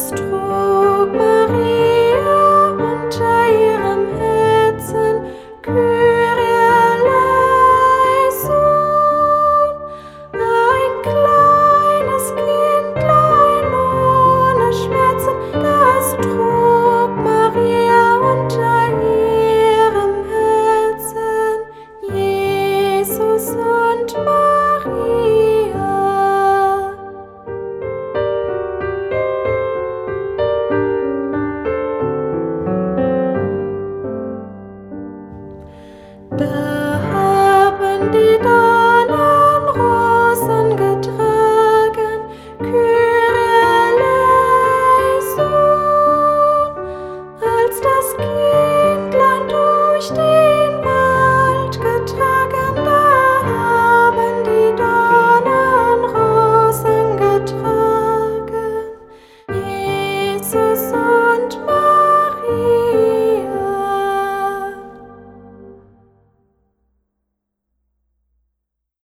Strom. The di dalam